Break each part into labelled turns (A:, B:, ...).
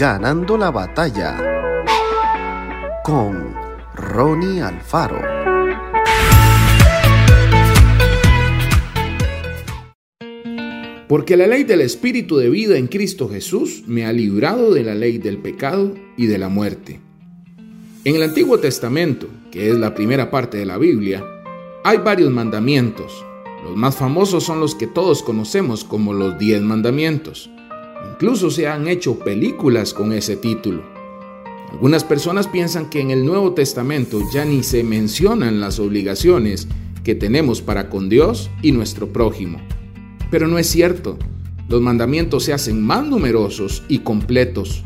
A: Ganando la batalla con Ronnie Alfaro.
B: Porque la ley del Espíritu de vida en Cristo Jesús me ha librado de la ley del pecado y de la muerte. En el Antiguo Testamento, que es la primera parte de la Biblia, hay varios mandamientos. Los más famosos son los que todos conocemos como los diez mandamientos. Incluso se han hecho películas con ese título. Algunas personas piensan que en el Nuevo Testamento ya ni se mencionan las obligaciones que tenemos para con Dios y nuestro prójimo. Pero no es cierto. Los mandamientos se hacen más numerosos y completos.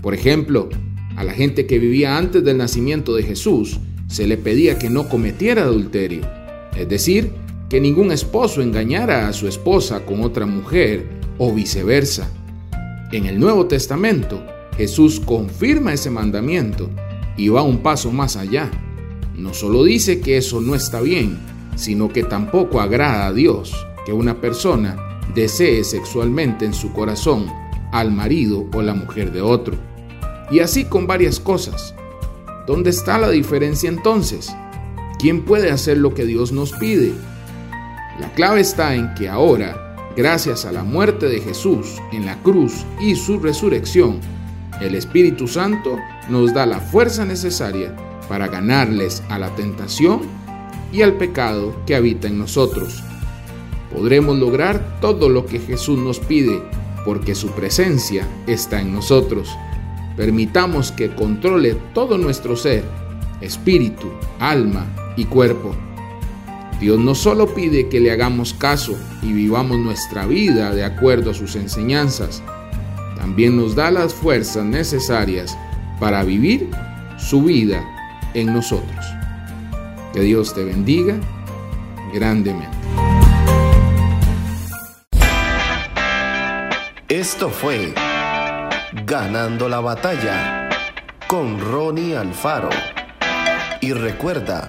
B: Por ejemplo, a la gente que vivía antes del nacimiento de Jesús se le pedía que no cometiera adulterio, es decir, que ningún esposo engañara a su esposa con otra mujer o viceversa. En el Nuevo Testamento, Jesús confirma ese mandamiento y va un paso más allá. No solo dice que eso no está bien, sino que tampoco agrada a Dios que una persona desee sexualmente en su corazón al marido o la mujer de otro. Y así con varias cosas. ¿Dónde está la diferencia entonces? ¿Quién puede hacer lo que Dios nos pide? La clave está en que ahora Gracias a la muerte de Jesús en la cruz y su resurrección, el Espíritu Santo nos da la fuerza necesaria para ganarles a la tentación y al pecado que habita en nosotros. Podremos lograr todo lo que Jesús nos pide porque su presencia está en nosotros. Permitamos que controle todo nuestro ser, espíritu, alma y cuerpo. Dios no solo pide que le hagamos caso y vivamos nuestra vida de acuerdo a sus enseñanzas, también nos da las fuerzas necesarias para vivir su vida en nosotros. Que Dios te bendiga grandemente.
A: Esto fue Ganando la batalla con Ronnie Alfaro. Y recuerda,